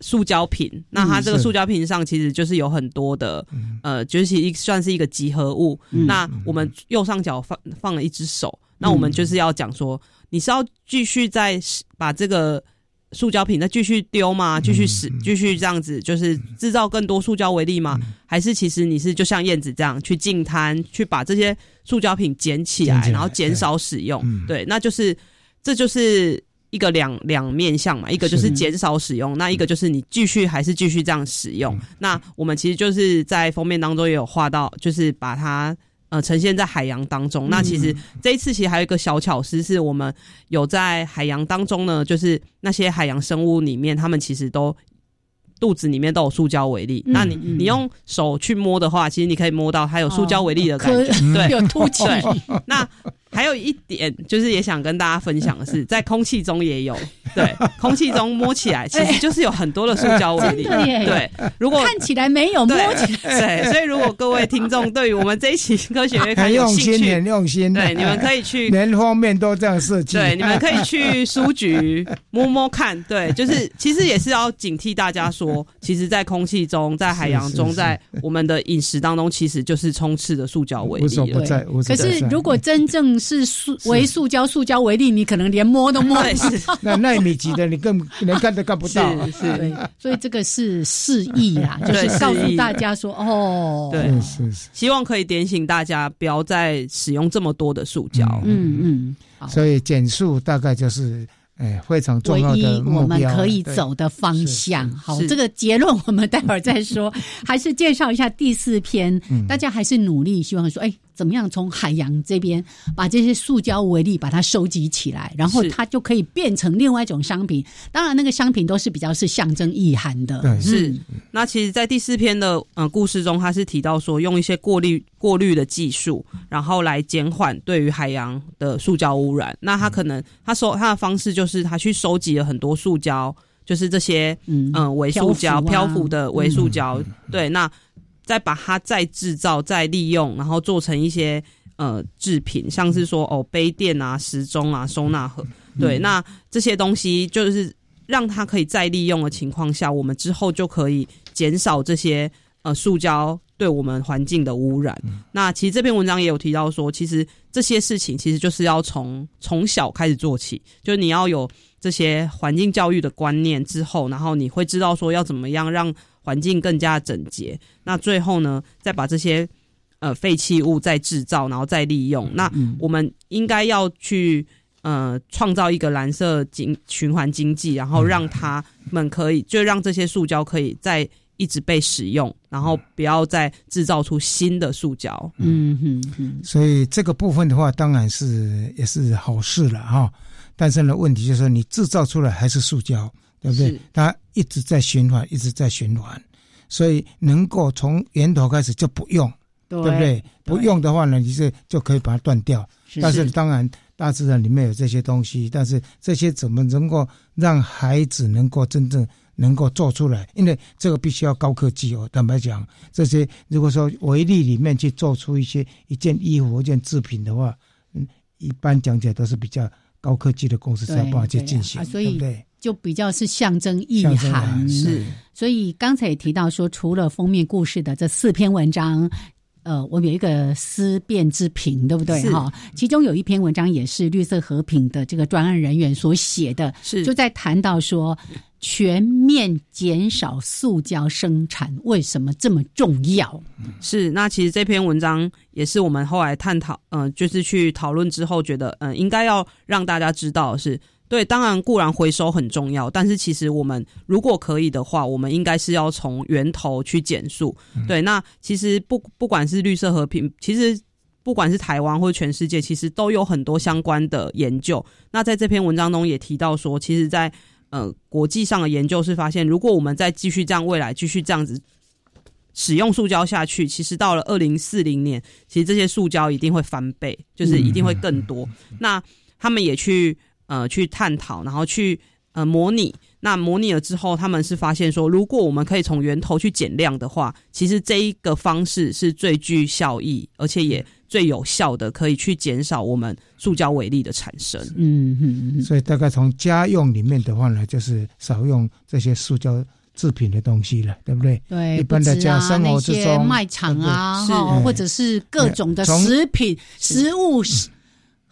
塑胶瓶，那它这个塑胶瓶上其实就是有很多的呃，就是一算是一个集合物。那我们右上角放放了一只手，那我们就是要讲说。你是要继续再把这个塑胶瓶再继续丢吗？继续使继续这样子，就是制造更多塑胶为例吗？还是其实你是就像燕子这样去净滩，去把这些塑胶瓶捡起来，然后减少使用？对，那就是这就是一个两两面相嘛，一个就是减少使用，那一个就是你继续还是继续这样使用？那我们其实就是在封面当中也有画到，就是把它。呃，呈现在海洋当中。那其实这一次其实还有一个小巧思，是我们有在海洋当中呢，就是那些海洋生物里面，它们其实都肚子里面都有塑胶微粒。那你你用手去摸的话，其实你可以摸到它有塑胶微粒的感觉，对，有凸起。那还有一点就是也想跟大家分享的是，在空气中也有，对，空气中摸起来其实就是有很多的塑胶微粒，对。如果看起来没有，摸起来对。所以如果各位听众对于我们这一期科学月刊有兴趣，很用心，对，你们可以去 连方面都这样设计，对，你们可以去 书局摸摸看，对，就是其实也是要警惕大家说，其实，在空气中，在海洋中，在我们的饮食当中，其实就是充斥着塑胶微粒。可是如果真正是塑为塑胶，塑胶为例，你可能连摸都摸不到。那纳米级的，你更连看都看不到。是，所以这个是示意啦，就是告诉大家说，哦，对，是是，希望可以点醒大家，不要再使用这么多的塑胶。嗯嗯，所以减速大概就是。哎，非常重要的我们可以走的方向。好，这个结论我们待会儿再说。还是介绍一下第四篇，大家还是努力，希望说，哎，怎么样从海洋这边把这些塑胶微粒把它收集起来，然后它就可以变成另外一种商品。当然，那个商品都是比较是象征意涵的。是。那其实，在第四篇的嗯故事中，他是提到说，用一些过滤过滤的技术，然后来减缓对于海洋的塑胶污染。那他可能他收他的方式就。就是他去收集了很多塑胶，就是这些嗯微塑胶漂浮的微塑胶，对，那再把它再制造、再利用，然后做成一些呃制品，像是说哦杯垫啊、时钟啊、收纳盒，对，那这些东西就是让它可以再利用的情况下，我们之后就可以减少这些呃塑胶。对我们环境的污染。那其实这篇文章也有提到说，其实这些事情其实就是要从从小开始做起，就是你要有这些环境教育的观念之后，然后你会知道说要怎么样让环境更加整洁。那最后呢，再把这些呃废弃物再制造，然后再利用。那我们应该要去。呃，创造一个蓝色经循环经济，然后让他们可以，就让这些塑胶可以再一直被使用，然后不要再制造出新的塑胶。嗯哼哼。所以这个部分的话，当然是也是好事了哈。但是呢，问题就是说，你制造出来还是塑胶，对不对？它一直在循环，一直在循环。所以能够从源头开始就不用，对不对？不用的话呢，你是就可以把它断掉。但是当然。大自然里面有这些东西，但是这些怎么能够让孩子能够真正能够做出来？因为这个必须要高科技哦。坦白讲，这些如果说微粒里面去做出一些一件衣服、一件制品的话，嗯，一般讲起来都是比较高科技的公司才有办法去进行，对不对？就比较是象征意涵是。所以刚才也提到说，除了封面故事的这四篇文章。呃，我们有一个思辨之评，对不对？哈，其中有一篇文章也是绿色和平的这个专案人员所写的，是就在谈到说全面减少塑胶生产为什么这么重要？是那其实这篇文章也是我们后来探讨，嗯，就是去讨论之后觉得，嗯，应该要让大家知道是。对，当然固然回收很重要，但是其实我们如果可以的话，我们应该是要从源头去减速。对，那其实不不管是绿色和平，其实不管是台湾或全世界，其实都有很多相关的研究。那在这篇文章中也提到说，其实，在呃国际上的研究是发现，如果我们再继续这样，未来继续这样子使用塑胶下去，其实到了二零四零年，其实这些塑胶一定会翻倍，就是一定会更多。那他们也去。呃，去探讨，然后去呃模拟。那模拟了之后，他们是发现说，如果我们可以从源头去减量的话，其实这一个方式是最具效益，而且也最有效的，可以去减少我们塑胶微粒的产生。嗯嗯。所以大概从家用里面的话呢，就是少用这些塑胶制品的东西了，对不对？对。一般的家生活之中，卖场啊，哈，或者是各种的食品、食物。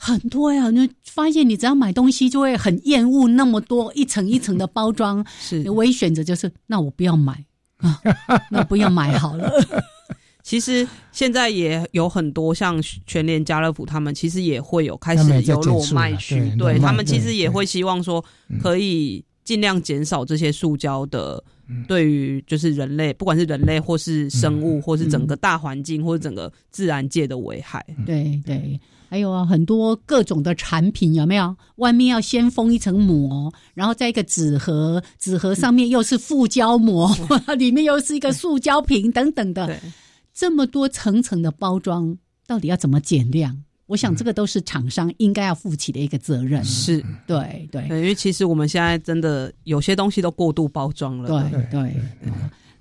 很多呀，你发现你只要买东西就会很厌恶那么多一层一层的包装，是。唯一选择就是那我不要买。啊，那不要买好了。其实现在也有很多像全联、家乐福，他们其实也会有开始有落卖区，对他们其实也会希望说可以尽量减少这些塑胶的对于就是人类，不管是人类或是生物，或是整个大环境或是整个自然界的危害。对对。还有啊，很多各种的产品有没有？外面要先封一层膜，然后在一个纸盒，纸盒上面又是塑胶膜，里面又是一个塑胶瓶等等的，这么多层层的包装，到底要怎么减量？我想这个都是厂商应该要负起的一个责任。是，对对，因为其实我们现在真的有些东西都过度包装了。对对。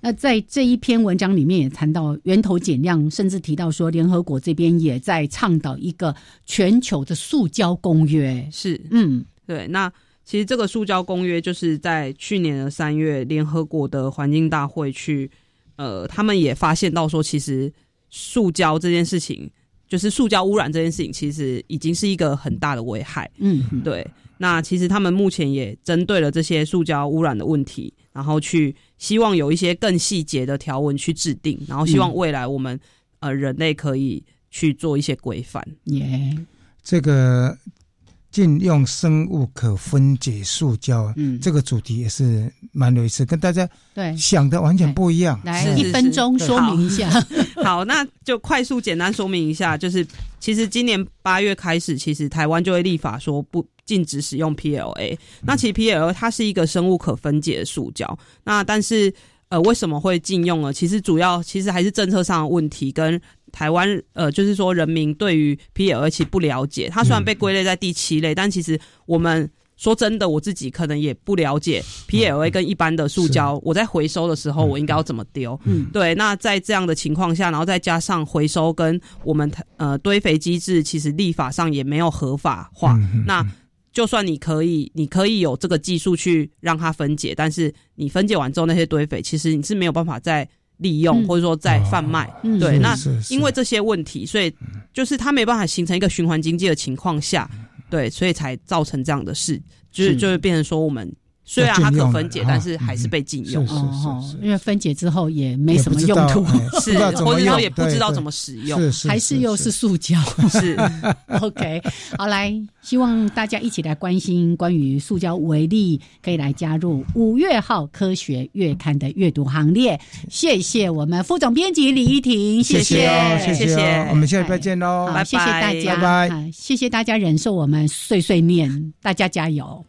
那在这一篇文章里面也谈到源头减量，甚至提到说联合国这边也在倡导一个全球的塑胶公约。是，嗯，对。那其实这个塑胶公约就是在去年的三月，联合国的环境大会去，呃，他们也发现到说，其实塑胶这件事情，就是塑胶污染这件事情，其实已经是一个很大的危害。嗯，对。那其实他们目前也针对了这些塑胶污染的问题，然后去希望有一些更细节的条文去制定，然后希望未来我们呃人类可以去做一些规范。耶，这个。禁用生物可分解塑胶，嗯，这个主题也是蛮有意思，跟大家对想的完全不一样。来一分钟说明一下，好，那就快速简单说明一下，就是其实今年八月开始，其实台湾就会立法说不禁止使用 PLA。那其实 PLA 它是一个生物可分解的塑胶，那但是呃为什么会禁用呢？其实主要其实还是政策上的问题跟。台湾呃，就是说人民对于 PLA 不了解，它虽然被归类在第七类，但其实我们说真的，我自己可能也不了解 PLA 跟一般的塑胶，我在回收的时候我应该要怎么丢？嗯，对。那在这样的情况下，然后再加上回收跟我们呃堆肥机制，其实立法上也没有合法化。那就算你可以，你可以有这个技术去让它分解，但是你分解完之后那些堆肥，其实你是没有办法在。利用，或者说在贩卖。对，那因为这些问题，所以就是它没办法形成一个循环经济的情况下，对，所以才造成这样的事，就是就会变成说我们。虽然它可分解，但是还是被禁用。哦，因为分解之后也没什么用途，是，或者说也不知道怎么使用，还是又是塑胶。是，OK，好，来，希望大家一起来关心关于塑胶为例，可以来加入五月号科学月刊的阅读行列。谢谢我们副总编辑李依婷，谢谢，谢谢，我们下礼拜见喽，谢谢大家，拜拜，谢谢大家忍受我们碎碎念，大家加油。